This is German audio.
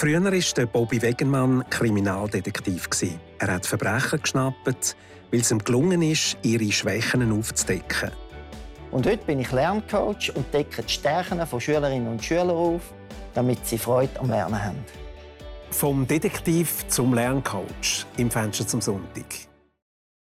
Früher war Bobby Wegenmann Kriminaldetektiv. Er hat Verbrecher geschnappt, weil es ihm gelungen ist, ihre Schwächen aufzudecken. Und heute bin ich Lerncoach und decke die Stärken von Schülerinnen und Schülern auf, damit sie Freude am Lernen haben. Vom Detektiv zum Lerncoach im Fenster zum Sonntag.